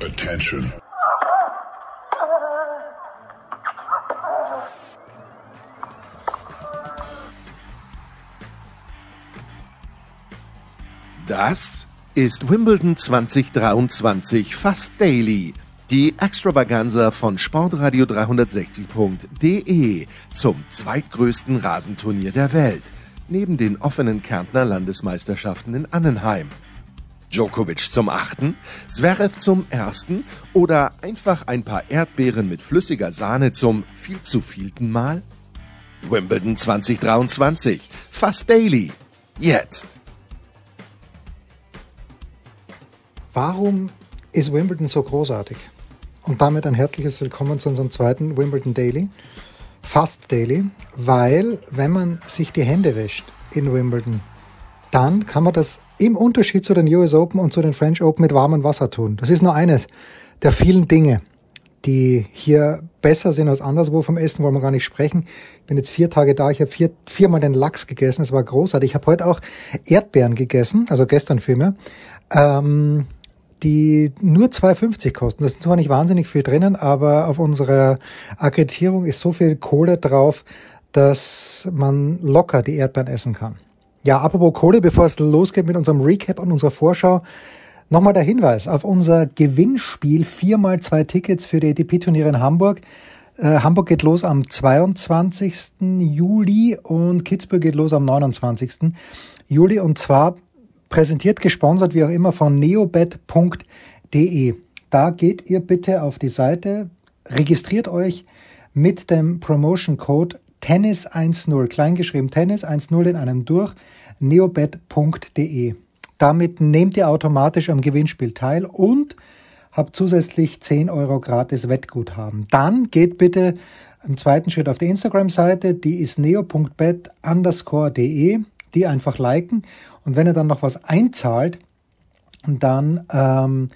Attention. Das ist Wimbledon 2023 fast daily. Die Extravaganza von Sportradio 360.de zum zweitgrößten Rasenturnier der Welt, neben den offenen Kärntner Landesmeisterschaften in Annenheim. Djokovic zum achten, Zverev zum ersten oder einfach ein paar Erdbeeren mit flüssiger Sahne zum viel zu vielten Mal? Wimbledon 2023, fast daily. Jetzt. Warum ist Wimbledon so großartig? Und damit ein herzliches Willkommen zu unserem zweiten Wimbledon Daily, fast Daily, weil wenn man sich die Hände wäscht in Wimbledon, dann kann man das im Unterschied zu den US Open und zu den French Open mit warmem Wasser tun. Das ist nur eines der vielen Dinge, die hier besser sind als anderswo. Vom Essen wollen wir gar nicht sprechen. Ich bin jetzt vier Tage da. Ich habe vier, viermal den Lachs gegessen. Es war großartig. Ich habe heute auch Erdbeeren gegessen, also gestern mir. Ähm, die nur 2,50 kosten. Das ist zwar nicht wahnsinnig viel drinnen, aber auf unserer Akkreditierung ist so viel Kohle drauf, dass man locker die Erdbeeren essen kann. Ja, apropos Kohle, bevor es losgeht mit unserem Recap und unserer Vorschau, nochmal der Hinweis auf unser Gewinnspiel. Viermal zwei Tickets für die ATP-Turniere in Hamburg. Äh, Hamburg geht los am 22. Juli und Kitzbühel geht los am 29. Juli und zwar präsentiert, gesponsert, wie auch immer, von neobet.de. Da geht ihr bitte auf die Seite, registriert euch mit dem Promotion Code Tennis10, kleingeschrieben Tennis10 in einem durch, neobet.de. Damit nehmt ihr automatisch am Gewinnspiel teil und habt zusätzlich 10 Euro gratis Wettguthaben. Dann geht bitte im zweiten Schritt auf die Instagram-Seite, die ist neo.bet die einfach liken und wenn ihr dann noch was einzahlt, dann ähm,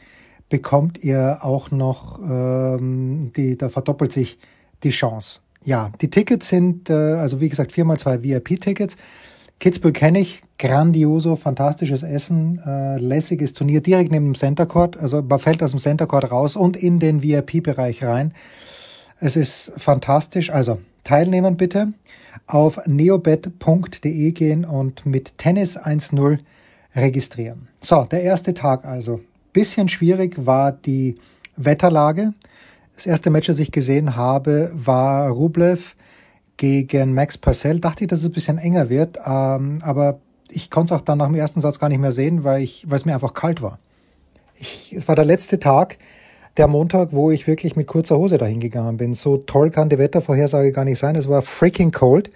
bekommt ihr auch noch, ähm, die, da verdoppelt sich die Chance. Ja, die Tickets sind, äh, also wie gesagt, viermal zwei VIP-Tickets. Kitzbühel kenne ich, grandioso, fantastisches Essen, äh, lässiges Turnier direkt neben dem Center Court. Also man fällt aus dem Center Court raus und in den VIP-Bereich rein. Es ist fantastisch. Also teilnehmen bitte auf neobet.de gehen und mit Tennis 1.0 registrieren. So, der erste Tag also. Bisschen schwierig war die Wetterlage. Das erste Match, das ich gesehen habe, war Rublev gegen Max Purcell. Dachte ich, dass es ein bisschen enger wird, ähm, aber ich konnte es auch dann nach dem ersten Satz gar nicht mehr sehen, weil, ich, weil es mir einfach kalt war. Ich, es war der letzte Tag, der Montag, wo ich wirklich mit kurzer Hose dahin gegangen bin. So toll kann die Wettervorhersage gar nicht sein. Es war freaking cold.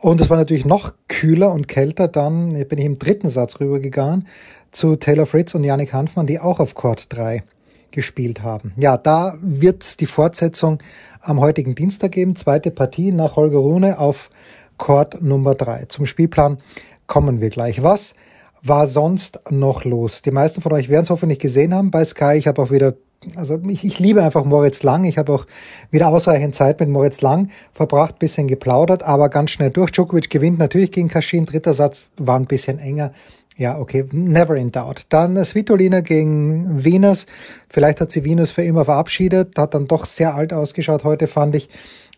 Und es war natürlich noch kühler und kälter. Dann bin ich im dritten Satz rübergegangen zu Taylor Fritz und Yannick Hanfmann, die auch auf Court 3 gespielt haben. Ja, da wird's die Fortsetzung am heutigen Dienstag geben. Zweite Partie nach Holger Rune auf Court Nummer 3. Zum Spielplan kommen wir gleich. Was war sonst noch los? Die meisten von euch werden es hoffentlich gesehen haben bei Sky. Ich habe auch wieder also ich, ich liebe einfach Moritz Lang. Ich habe auch wieder ausreichend Zeit mit Moritz Lang verbracht, bisschen geplaudert, aber ganz schnell durch. Djokovic gewinnt natürlich gegen Kaschin. Dritter Satz war ein bisschen enger. Ja, okay, never in doubt. Dann Svitolina gegen Venus. Vielleicht hat sie Venus für immer verabschiedet. Hat dann doch sehr alt ausgeschaut heute, fand ich.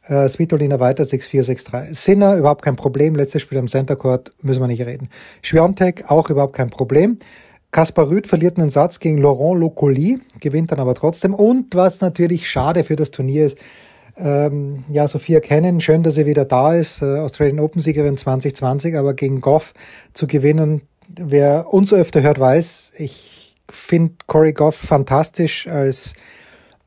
Äh, Svitolina weiter 6-4, 6-3. Sinner, überhaupt kein Problem. Letztes Spiel am Center Court, müssen wir nicht reden. Schwiontek, auch überhaupt kein Problem. Kaspar Rüth verliert einen Satz gegen Laurent Locoli, gewinnt dann aber trotzdem. Und was natürlich schade für das Turnier ist, ähm, ja, Sophia Kennen, schön, dass sie wieder da ist, äh, Australian Open Siegerin 2020, aber gegen Goff zu gewinnen, wer uns öfter hört, weiß, ich finde Corey Goff fantastisch als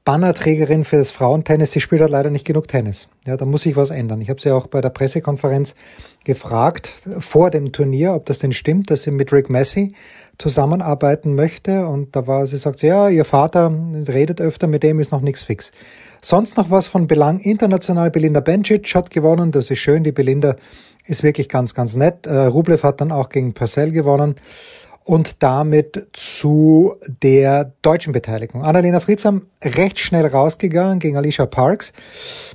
Bannerträgerin für das Frauentennis. Sie spielt halt leider nicht genug Tennis. Ja, da muss sich was ändern. Ich habe sie auch bei der Pressekonferenz gefragt vor dem Turnier, ob das denn stimmt, dass sie mit Rick Messi zusammenarbeiten möchte. Und da war sie sagt, ja, ihr Vater redet öfter, mit dem ist noch nichts fix. Sonst noch was von Belang international. Belinda Bencic hat gewonnen, das ist schön. Die Belinda ist wirklich ganz, ganz nett. Äh, Rublev hat dann auch gegen Purcell gewonnen und damit zu der deutschen Beteiligung. Annalena Friedsam recht schnell rausgegangen gegen Alicia Parks.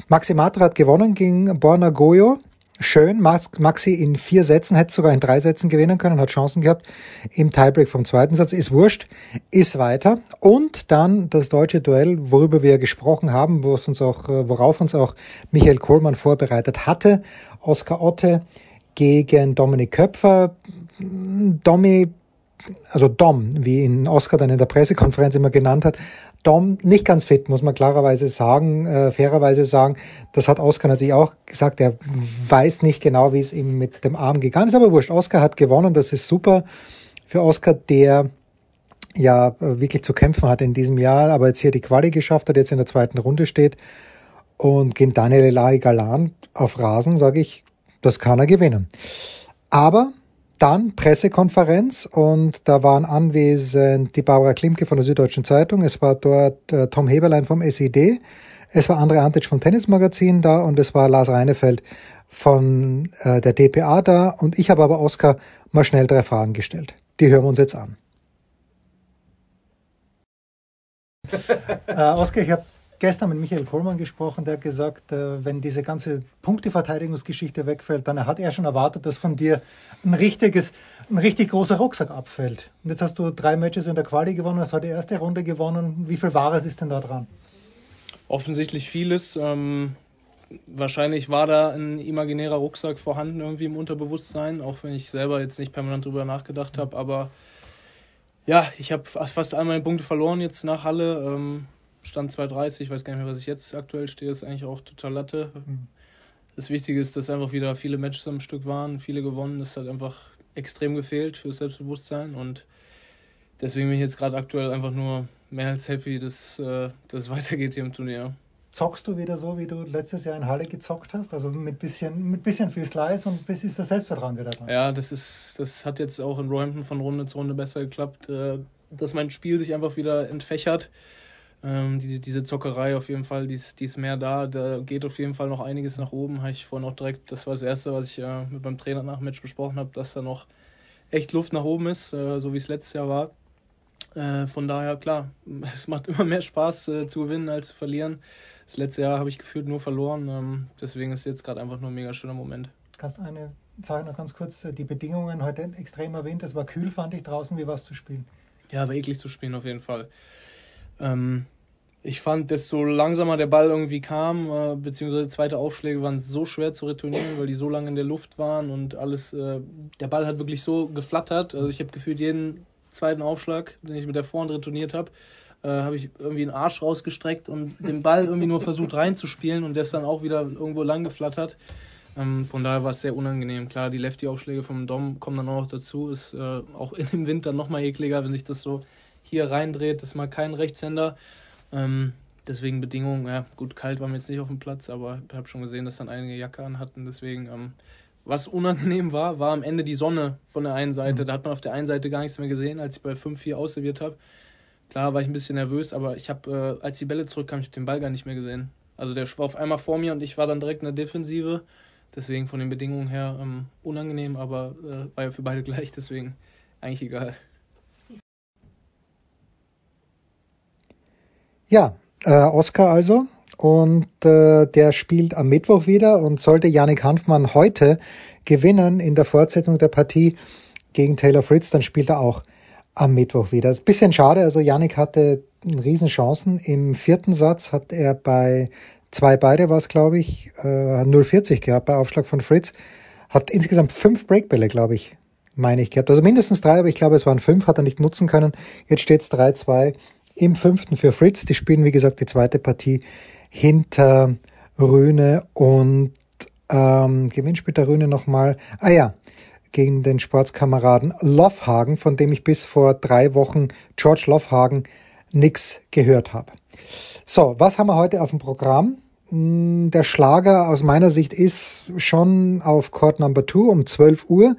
Maxi Matra hat gewonnen gegen Borna Goyo. schön. Maxi in vier Sätzen, hätte sogar in drei Sätzen gewinnen können, hat Chancen gehabt im Tiebreak vom zweiten Satz. Ist wurscht, ist weiter. Und dann das deutsche Duell, worüber wir gesprochen haben, uns auch, äh, worauf uns auch Michael Kohlmann vorbereitet hatte. Oskar Otte gegen Dominik Köpfer. Domi also Dom, wie ihn Oscar dann in der Pressekonferenz immer genannt hat, Dom nicht ganz fit, muss man klarerweise sagen, äh, fairerweise sagen. Das hat Oscar natürlich auch gesagt. Er weiß nicht genau, wie es ihm mit dem Arm gegangen ist, aber wurscht. Oscar hat gewonnen, das ist super für Oscar, der ja äh, wirklich zu kämpfen hat in diesem Jahr, aber jetzt hier die Quali geschafft hat, jetzt in der zweiten Runde steht und gegen Daniel Elai Galan auf Rasen, sage ich, das kann er gewinnen. Aber dann Pressekonferenz und da waren anwesend die Barbara Klimke von der Süddeutschen Zeitung, es war dort äh, Tom Heberlein vom SED, es war André Antic vom Tennismagazin da und es war Lars Reinefeld von äh, der DPA da und ich habe aber Oskar mal schnell drei Fragen gestellt. Die hören wir uns jetzt an. äh, Oskar, ich habe gestern mit Michael Kohlmann gesprochen, der hat gesagt, äh, wenn diese ganze Punkteverteidigungsgeschichte wegfällt, dann hat er schon erwartet, dass von dir ein richtiges, ein richtig großer Rucksack abfällt. Und jetzt hast du drei Matches in der Quali gewonnen, das war die erste Runde gewonnen. Wie viel Wahres ist denn da dran? Offensichtlich vieles. Ähm, wahrscheinlich war da ein imaginärer Rucksack vorhanden irgendwie im Unterbewusstsein, auch wenn ich selber jetzt nicht permanent drüber nachgedacht habe. Aber ja, ich habe fast all meine Punkte verloren jetzt nach Halle. Ähm, Stand 2,30, ich weiß gar nicht mehr, was ich jetzt aktuell stehe, ist eigentlich auch total Latte. Mhm. Das Wichtige ist, dass einfach wieder viele Matches am Stück waren, viele gewonnen. Das hat einfach extrem gefehlt für das Selbstbewusstsein und deswegen bin ich jetzt gerade aktuell einfach nur mehr als happy, dass äh, das weitergeht hier im Turnier. Zockst du wieder so, wie du letztes Jahr in Halle gezockt hast? Also mit bisschen, mit bisschen viel Slice und bis ist das Selbstvertrauen wieder dran? Ja, das ist, das hat jetzt auch in Roehampton von Runde zu Runde besser geklappt, äh, dass mein Spiel sich einfach wieder entfächert ähm, die, diese Zockerei auf jeden Fall, die ist, die ist mehr da. Da geht auf jeden Fall noch einiges nach oben. Habe ich vorhin auch direkt, das war das Erste, was ich äh, mit meinem Trainer nach dem Match besprochen habe, dass da noch echt Luft nach oben ist, äh, so wie es letztes Jahr war. Äh, von daher, klar, es macht immer mehr Spaß äh, zu gewinnen als zu verlieren. Das letzte Jahr habe ich gefühlt nur verloren. Ähm, deswegen ist jetzt gerade einfach nur ein mega schöner Moment. Kannst du eine Sache noch ganz kurz, äh, die Bedingungen heute extrem erwähnt, es war kühl, fand ich draußen, wie war es zu spielen? Ja, war eklig zu spielen auf jeden Fall. Ähm, ich fand, desto langsamer der Ball irgendwie kam, äh, beziehungsweise zweite Aufschläge waren so schwer zu retournieren, weil die so lange in der Luft waren und alles, äh, der Ball hat wirklich so geflattert. Also ich habe gefühlt jeden zweiten Aufschlag, den ich mit der Vorhand retourniert habe, äh, habe ich irgendwie einen Arsch rausgestreckt und den Ball irgendwie nur versucht reinzuspielen und der ist dann auch wieder irgendwo lang geflattert. Ähm, von daher war es sehr unangenehm. Klar, die Lefty-Aufschläge vom Dom kommen dann auch noch dazu. Ist äh, auch dem Winter nochmal ekliger, wenn sich das so hier reindreht. Das ist mal kein Rechtshänder. Ähm, deswegen Bedingungen, ja, gut, kalt waren wir jetzt nicht auf dem Platz, aber ich habe schon gesehen, dass dann einige Jacke an hatten. Deswegen, ähm, was unangenehm war, war am Ende die Sonne von der einen Seite. Mhm. Da hat man auf der einen Seite gar nichts mehr gesehen, als ich bei 5-4 ausserviert habe. Klar war ich ein bisschen nervös, aber ich habe, äh, als die Bälle zurückkamen, ich habe den Ball gar nicht mehr gesehen. Also der war auf einmal vor mir und ich war dann direkt in der Defensive. Deswegen von den Bedingungen her ähm, unangenehm, aber äh, war ja für beide gleich, deswegen eigentlich egal. Ja, äh, Oscar also. Und äh, der spielt am Mittwoch wieder und sollte Yannick Hanfmann heute gewinnen in der Fortsetzung der Partie gegen Taylor Fritz, dann spielt er auch am Mittwoch wieder. Ist ein bisschen schade, also Yannick hatte riesen Chancen. Im vierten Satz hat er bei zwei beide war es, glaube ich, äh, 0,40 gehabt bei Aufschlag von Fritz. Hat insgesamt fünf Breakbälle, glaube ich, meine ich, gehabt. Also mindestens drei, aber ich glaube, es waren fünf, hat er nicht nutzen können. Jetzt steht es 3-2 im fünften für Fritz. Die spielen, wie gesagt, die zweite Partie hinter Röhne und ähm, gewinnt später Röhne nochmal. Ah ja, gegen den Sportskameraden Lofhagen, von dem ich bis vor drei Wochen George Lofhagen nix gehört habe. So, was haben wir heute auf dem Programm? Hm, der Schlager aus meiner Sicht ist schon auf Court Number 2 um 12 Uhr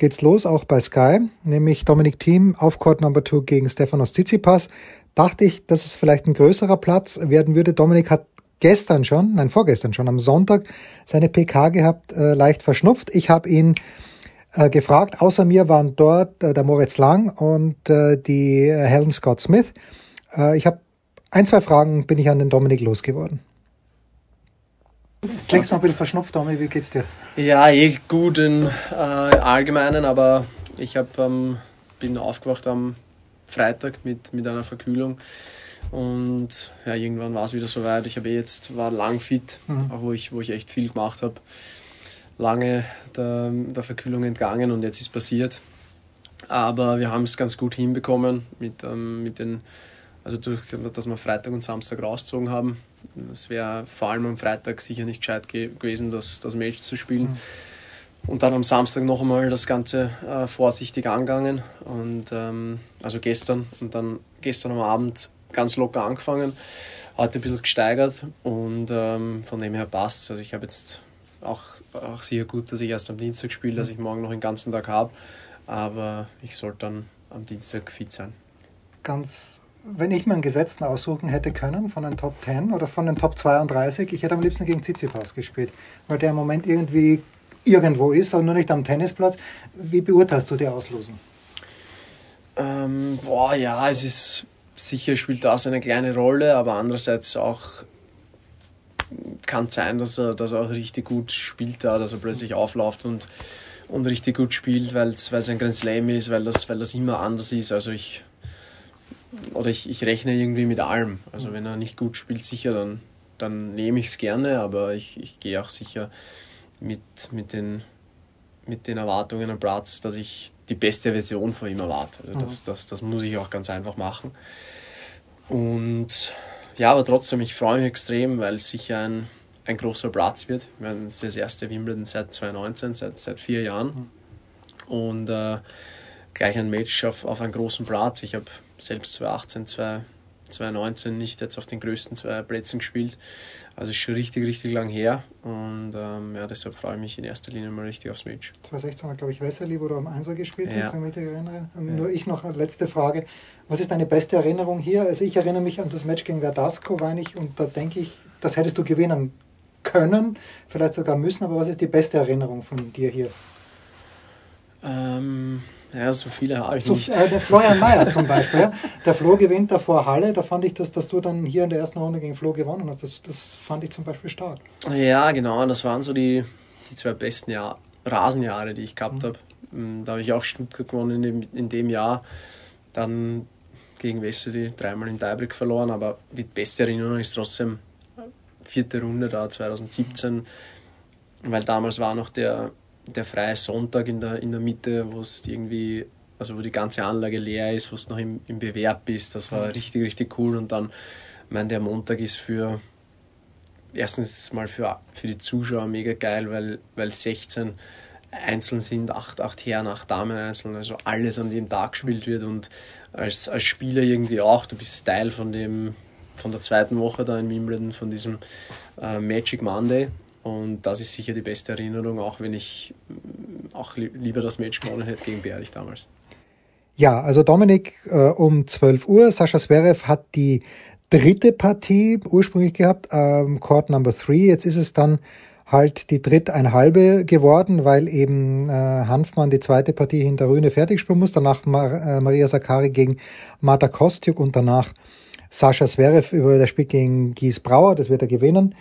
geht's los, auch bei Sky, nämlich Dominic Thiem auf Court Number 2 gegen Stefanos Tsitsipas dachte ich, dass es vielleicht ein größerer Platz werden würde. Dominik hat gestern schon, nein, vorgestern schon, am Sonntag seine PK gehabt, äh, leicht verschnupft. Ich habe ihn äh, gefragt. Außer mir waren dort äh, der Moritz Lang und äh, die äh, Helen Scott Smith. Äh, ich habe ein, zwei Fragen bin ich an den Dominik losgeworden. Klingst noch ein bisschen verschnupft, Tommy, wie geht's dir? Ja, eh gut im äh, Allgemeinen, aber ich hab, ähm, bin aufgewacht am Freitag mit, mit einer Verkühlung und ja, irgendwann war es wieder soweit. Ich habe eh jetzt, war lang fit, mhm. auch wo ich, wo ich echt viel gemacht habe. Lange der, der Verkühlung entgangen und jetzt ist passiert. Aber wir haben es ganz gut hinbekommen mit, ähm, mit den, also durch, dass wir Freitag und Samstag rausgezogen haben. Es wäre vor allem am Freitag sicher nicht gescheit ge gewesen, das, das Match zu spielen. Mhm. Und dann am Samstag noch einmal das Ganze äh, vorsichtig angegangen. Und ähm, also gestern und dann gestern am Abend ganz locker angefangen, heute ein bisschen gesteigert und ähm, von dem her passt. Also ich habe jetzt auch, auch sicher gut, dass ich erst am Dienstag spiele, dass ich morgen noch den ganzen Tag habe, aber ich sollte dann am Dienstag fit sein. Ganz, wenn ich mir einen Gesetzten aussuchen hätte können von den Top 10 oder von den Top 32, ich hätte am liebsten gegen Tsitsipas gespielt, weil der im Moment irgendwie irgendwo ist, aber nur nicht am Tennisplatz. Wie beurteilst du die Auslosung? Ähm, boah, ja, es ist sicher spielt das eine kleine Rolle, aber andererseits auch kann es sein, dass er, dass er auch richtig gut spielt da, dass er plötzlich aufläuft und, und richtig gut spielt, weil es ein Grand Slam ist, weil das, weil das immer anders ist. Also ich oder ich, ich rechne irgendwie mit allem. Also wenn er nicht gut spielt, sicher, dann, dann nehme ich es gerne, aber ich, ich gehe auch sicher mit, mit, den, mit den Erwartungen am Platz, dass ich die beste Version von ihm erwarte. Also das, das, das muss ich auch ganz einfach machen. Und ja, aber trotzdem, ich freue mich extrem, weil es sicher ein, ein großer Platz wird. Es ist das erste Wimbledon seit 2019, seit, seit vier Jahren. Und äh, gleich ein Match auf, auf einem großen Platz. Ich habe selbst 2018, 2019 nicht jetzt auf den größten zwei Plätzen gespielt. Also ist schon richtig, richtig lang her. Und ähm, ja, deshalb freue ich mich in erster Linie mal richtig aufs Match. 2016 hat, glaube ich, Wesserli, wo du am Einser gespielt ja. hast, wenn ich mich erinnere. Ja. Nur ich noch eine letzte Frage. Was ist deine beste Erinnerung hier? Also ich erinnere mich an das Match gegen Verdasco, meine ich, und da denke ich, das hättest du gewinnen können, vielleicht sogar müssen, aber was ist die beste Erinnerung von dir hier? Ähm, ja, so viele habe ich so, nicht. Äh, der Florian Mayer zum Beispiel. Der Flo gewinnt da vor Halle, da fand ich, dass, dass du dann hier in der ersten Runde gegen Flo gewonnen hast. Das, das fand ich zum Beispiel stark. Ja, genau, das waren so die, die zwei besten Jahr, Rasenjahre, die ich gehabt mhm. habe. Mm, da habe ich auch Stuttgart gewonnen in dem, in dem Jahr. Dann gegen Westerli dreimal in Deibrick verloren, aber die beste Erinnerung ist trotzdem vierte Runde da 2017, weil damals war noch der, der freie Sonntag in der, in der Mitte, wo es irgendwie, also wo die ganze Anlage leer ist, wo es noch im, im Bewerb ist, das war richtig, richtig cool. Und dann, ich meine, der Montag ist für, erstens mal für, für die Zuschauer mega geil, weil, weil 16 einzeln sind, acht, acht Herren, acht Damen einzeln, also alles an dem Tag gespielt wird. Und als, als Spieler irgendwie auch, du bist Teil von dem von der zweiten Woche da in Wimbledon, von diesem äh, Magic Monday und das ist sicher die beste Erinnerung, auch wenn ich mm, auch li lieber das Match gewonnen hätte gegen Berlich damals. Ja, also Dominik äh, um 12 Uhr, Sascha Zverev hat die dritte Partie ursprünglich gehabt, ähm, Court Number 3, jetzt ist es dann halt die dritteinhalbe geworden, weil eben äh, Hanfmann die zweite Partie hinter Rühne fertig spielen muss. Danach Mar äh, Maria Sakari gegen Marta Kostjuk und danach Sascha Zverev über das Spiel gegen Gies Brauer. Das wird er gewinnen.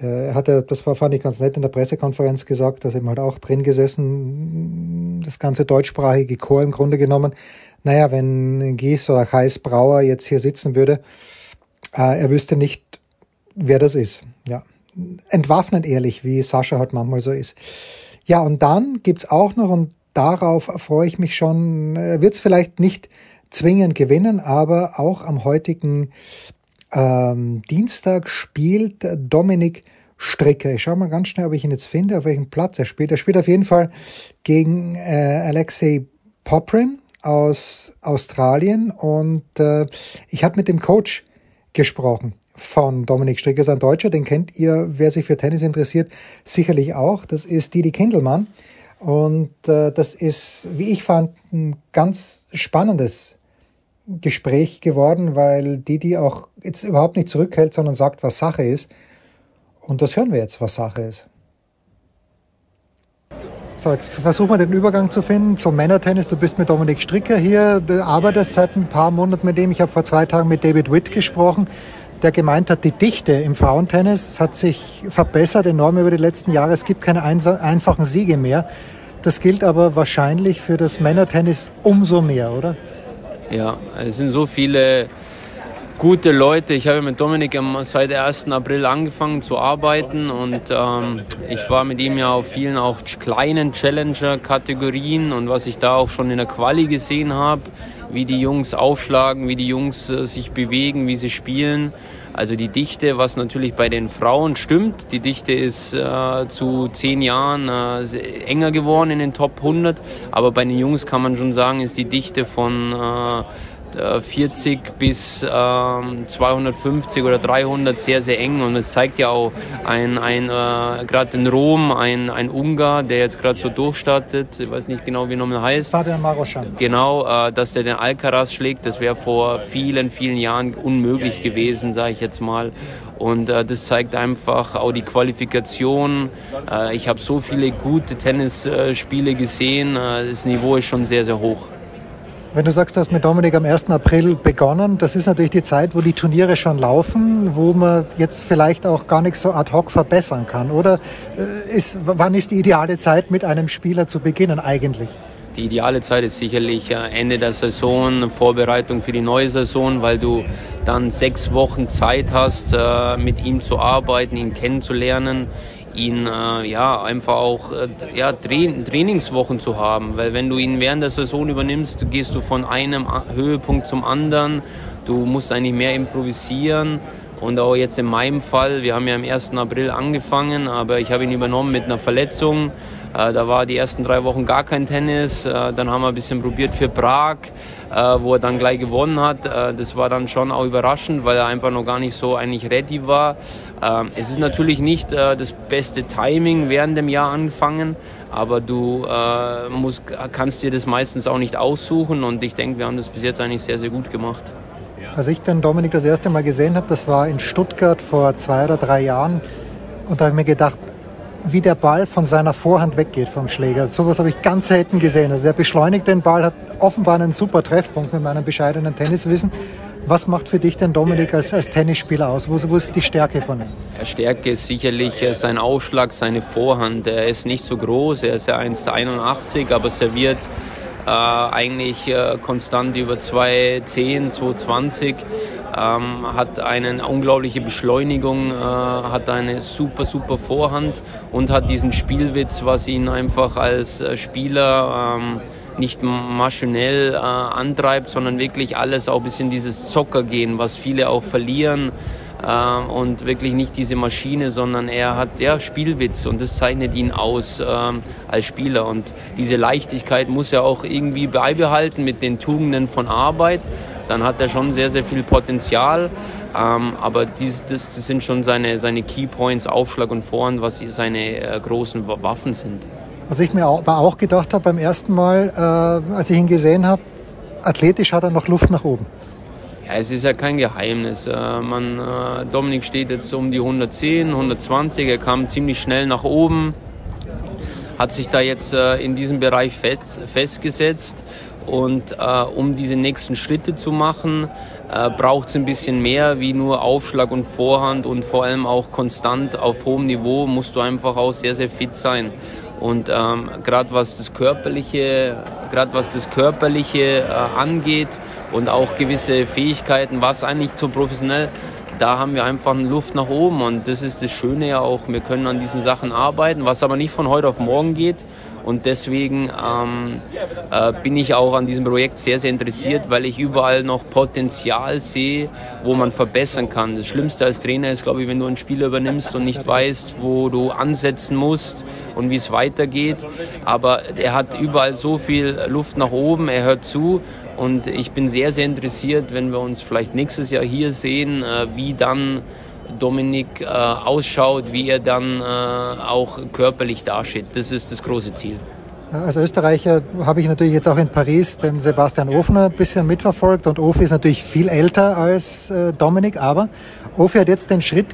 Äh, er hatte, das war, fand ich ganz nett in der Pressekonferenz gesagt, dass eben halt auch drin gesessen, das ganze deutschsprachige Chor im Grunde genommen. Naja, wenn Gies oder Heiß Brauer jetzt hier sitzen würde, äh, er wüsste nicht, wer das ist. Ja entwaffnend ehrlich, wie Sascha halt manchmal so ist. Ja, und dann gibt's auch noch, und darauf freue ich mich schon, äh, wird's vielleicht nicht zwingend gewinnen, aber auch am heutigen ähm, Dienstag spielt Dominik Stricker. Ich schaue mal ganz schnell, ob ich ihn jetzt finde, auf welchem Platz er spielt. Er spielt auf jeden Fall gegen äh, Alexei Poprin aus Australien und äh, ich habe mit dem Coach gesprochen von Dominik Stricker ist ein Deutscher, den kennt ihr, wer sich für Tennis interessiert, sicherlich auch. Das ist Didi Kindelmann. Und äh, das ist, wie ich fand, ein ganz spannendes Gespräch geworden, weil Didi auch jetzt überhaupt nicht zurückhält, sondern sagt, was Sache ist. Und das hören wir jetzt, was Sache ist. So, jetzt versuchen wir den Übergang zu finden zum Männertennis. Du bist mit Dominik Stricker hier, du arbeitest seit ein paar Monaten mit dem. Ich habe vor zwei Tagen mit David Witt gesprochen der gemeint hat, die Dichte im Frauentennis hat sich verbessert enorm über die letzten Jahre. Es gibt keine einfachen Siege mehr. Das gilt aber wahrscheinlich für das Männertennis umso mehr, oder? Ja, es sind so viele gute Leute. Ich habe mit Dominik seit 1. April angefangen zu arbeiten und ähm, ich war mit ihm ja auf vielen auch kleinen Challenger-Kategorien und was ich da auch schon in der Quali gesehen habe, wie die Jungs aufschlagen, wie die Jungs äh, sich bewegen, wie sie spielen. Also die Dichte, was natürlich bei den Frauen stimmt, die Dichte ist äh, zu zehn Jahren äh, enger geworden in den Top 100, aber bei den Jungs kann man schon sagen, ist die Dichte von äh, 40 äh, bis ähm, 250 oder 300 sehr, sehr eng. Und es zeigt ja auch ein, ein äh, gerade in Rom, ein, ein Ungar, der jetzt gerade so durchstartet, ich weiß nicht genau, wie er heißt. Fabian Maroschan. Genau, äh, dass der den Alcaraz schlägt, das wäre vor vielen, vielen Jahren unmöglich gewesen, sage ich jetzt mal. Und äh, das zeigt einfach auch die Qualifikation. Äh, ich habe so viele gute Tennisspiele gesehen. Äh, das Niveau ist schon sehr, sehr hoch. Wenn du sagst, du hast mit Dominik am 1. April begonnen, das ist natürlich die Zeit, wo die Turniere schon laufen, wo man jetzt vielleicht auch gar nicht so ad hoc verbessern kann. Oder äh, ist, wann ist die ideale Zeit, mit einem Spieler zu beginnen eigentlich? Die ideale Zeit ist sicherlich äh, Ende der Saison, Vorbereitung für die neue Saison, weil du dann sechs Wochen Zeit hast, äh, mit ihm zu arbeiten, ihn kennenzulernen ihn äh, ja einfach auch äh, ja, Tra Trainingswochen zu haben, weil wenn du ihn während der Saison übernimmst, gehst du von einem Höhepunkt zum anderen. Du musst eigentlich mehr improvisieren und auch jetzt in meinem Fall, wir haben ja am 1. April angefangen, aber ich habe ihn übernommen mit einer Verletzung. Äh, da war die ersten drei Wochen gar kein Tennis. Äh, dann haben wir ein bisschen probiert für Prag, äh, wo er dann gleich gewonnen hat. das war dann schon auch überraschend, weil er einfach noch gar nicht so eigentlich ready war. Es ist natürlich nicht das beste Timing während dem Jahr angefangen, aber du musst, kannst dir das meistens auch nicht aussuchen und ich denke, wir haben das bis jetzt eigentlich sehr, sehr gut gemacht. Als ich den Dominik das erste Mal gesehen habe, das war in Stuttgart vor zwei oder drei Jahren und da habe ich mir gedacht, wie der Ball von seiner Vorhand weggeht vom Schläger. Sowas habe ich ganz selten gesehen. Also der beschleunigt den Ball, hat offenbar einen super Treffpunkt mit meinem bescheidenen Tenniswissen. Was macht für dich denn Dominik als, als Tennisspieler aus? Wo, wo ist die Stärke von ihm? Die Stärke ist sicherlich äh, sein Aufschlag, seine Vorhand. Er ist nicht so groß, er ist ja 1,81, aber serviert äh, eigentlich äh, konstant über 2,10, 2,20 ähm, hat eine unglaubliche Beschleunigung, äh, hat eine super, super Vorhand und hat diesen Spielwitz, was ihn einfach als äh, Spieler ähm, nicht maschinell äh, antreibt, sondern wirklich alles auch ein bisschen dieses Zockergehen, was viele auch verlieren äh, und wirklich nicht diese Maschine, sondern er hat ja Spielwitz und das zeichnet ihn aus äh, als Spieler. Und diese Leichtigkeit muss er auch irgendwie beibehalten mit den Tugenden von Arbeit, dann hat er schon sehr, sehr viel Potenzial. Ähm, aber dies, das, das, sind schon seine, seine Key Points, Aufschlag und Vorhand, was seine äh, großen Waffen sind. Was ich mir auch, auch gedacht habe beim ersten Mal, äh, als ich ihn gesehen habe, athletisch hat er noch Luft nach oben. Ja, es ist ja kein Geheimnis. Äh, man, äh, Dominik steht jetzt um die 110, 120. Er kam ziemlich schnell nach oben, hat sich da jetzt äh, in diesem Bereich fest, festgesetzt und äh, um diese nächsten Schritte zu machen, äh, braucht es ein bisschen mehr wie nur Aufschlag und Vorhand und vor allem auch konstant auf hohem Niveau musst du einfach auch sehr, sehr fit sein. Und ähm, gerade was das körperliche, gerade was das körperliche äh, angeht und auch gewisse Fähigkeiten, was eigentlich zu professionell da haben wir einfach Luft nach oben und das ist das Schöne ja auch. Wir können an diesen Sachen arbeiten, was aber nicht von heute auf morgen geht. Und deswegen ähm, äh, bin ich auch an diesem Projekt sehr, sehr interessiert, weil ich überall noch Potenzial sehe, wo man verbessern kann. Das Schlimmste als Trainer ist, glaube ich, wenn du ein Spiel übernimmst und nicht weißt, wo du ansetzen musst und wie es weitergeht. Aber er hat überall so viel Luft nach oben, er hört zu und ich bin sehr, sehr interessiert, wenn wir uns vielleicht nächstes Jahr hier sehen, äh, wie dann Dominik äh, ausschaut, wie er dann äh, auch körperlich dasteht. Das ist das große Ziel. Als Österreicher habe ich natürlich jetzt auch in Paris den Sebastian Ofner ein bisschen mitverfolgt und Ofi ist natürlich viel älter als Dominik, aber Ofi hat jetzt den Schritt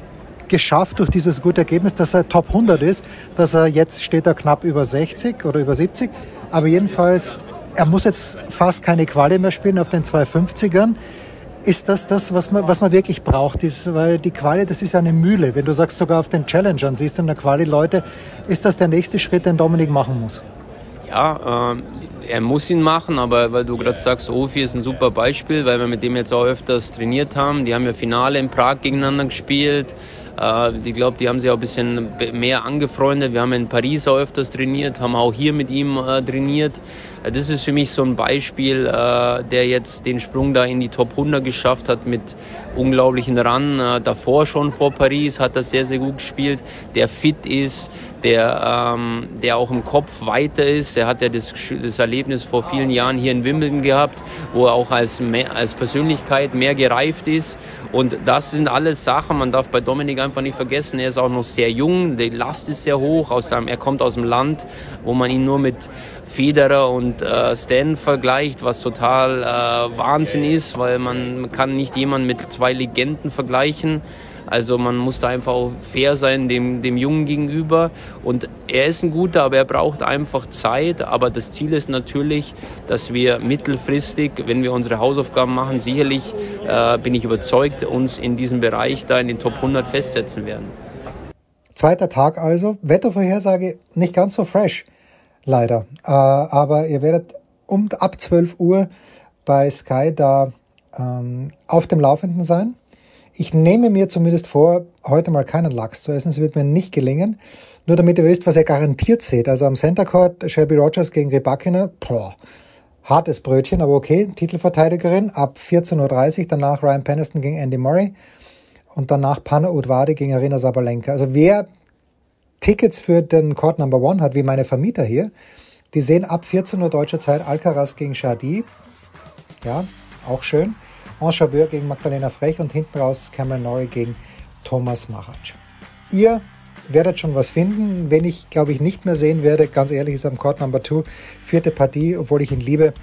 geschafft durch dieses gute Ergebnis, dass er Top 100 ist, dass er jetzt steht er knapp über 60 oder über 70, aber jedenfalls, er muss jetzt fast keine Quali mehr spielen auf den 250ern. Ist das das, was man, was man wirklich braucht? Ist, weil die Quali, das ist eine Mühle. Wenn du sagst, sogar auf den Challengern siehst du in der Quali Leute, ist das der nächste Schritt, den Dominik machen muss? Ja, äh, er muss ihn machen, aber weil du gerade sagst, Ofi ist ein super Beispiel, weil wir mit dem jetzt auch öfters trainiert haben. Die haben ja Finale in Prag gegeneinander gespielt. Äh, ich glaube, die haben sich auch ein bisschen mehr angefreundet. Wir haben in Paris auch öfters trainiert, haben auch hier mit ihm äh, trainiert. Äh, das ist für mich so ein Beispiel, der jetzt den Sprung da in die Top 100 geschafft hat mit unglaublichen Run. Davor schon vor Paris hat er sehr, sehr gut gespielt, der fit ist, der, ähm, der auch im Kopf weiter ist. Er hat ja das, das Erlebnis vor vielen Jahren hier in Wimbledon gehabt, wo er auch als, als Persönlichkeit mehr gereift ist. Und das sind alles Sachen, man darf bei Dominik einfach nicht vergessen, er ist auch noch sehr jung, die Last ist sehr hoch, aus seinem, er kommt aus dem Land, wo man ihn nur mit Federer und äh, Stan vergleicht, was total äh, Wahnsinn ist, weil man kann nicht jemanden mit zwei Legenden vergleichen. Also man muss da einfach auch fair sein dem, dem Jungen gegenüber. Und er ist ein guter, aber er braucht einfach Zeit. Aber das Ziel ist natürlich, dass wir mittelfristig, wenn wir unsere Hausaufgaben machen, sicherlich, äh, bin ich überzeugt, uns in diesem Bereich da in den Top 100 festsetzen werden. Zweiter Tag also. Wettervorhersage nicht ganz so fresh, leider. Äh, aber ihr werdet um ab 12 Uhr bei Sky da ähm, auf dem Laufenden sein. Ich nehme mir zumindest vor, heute mal keinen Lachs zu essen. Es wird mir nicht gelingen. Nur damit ihr wisst, was ihr garantiert seht. Also am Center Court Shelby Rogers gegen Rebakina. Boah, hartes Brötchen, aber okay. Titelverteidigerin ab 14.30 Uhr. Danach Ryan Peniston gegen Andy Murray. Und danach Panna Udvadi gegen Arena Sabalenka. Also wer Tickets für den Court Number One hat, wie meine Vermieter hier, die sehen ab 14 Uhr deutscher Zeit Alcaraz gegen Shadi. Ja, auch schön. Enchabeur gegen Magdalena Frech und hinten raus Cameron Norrie gegen Thomas Machac. Ihr werdet schon was finden. Wenn ich, glaube ich, nicht mehr sehen werde, ganz ehrlich, ist am Court Number 2, vierte Partie, obwohl ich ihn liebe,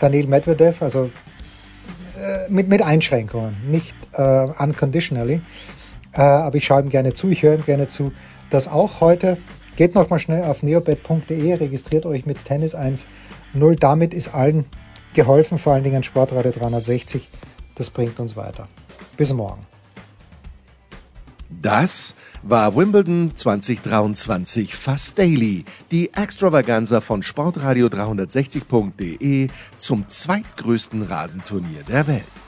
Daniel Medvedev, also äh, mit, mit Einschränkungen, nicht äh, unconditionally. Äh, aber ich schaue ihm gerne zu, ich höre ihm gerne zu. Das auch heute. Geht nochmal schnell auf neobet.de, registriert euch mit Tennis 1.0. Damit ist allen geholfen, vor allen Dingen Sportradio 360. Das bringt uns weiter. Bis morgen. Das war Wimbledon 2023 Fast Daily, die Extravaganza von Sportradio 360.de zum zweitgrößten Rasenturnier der Welt.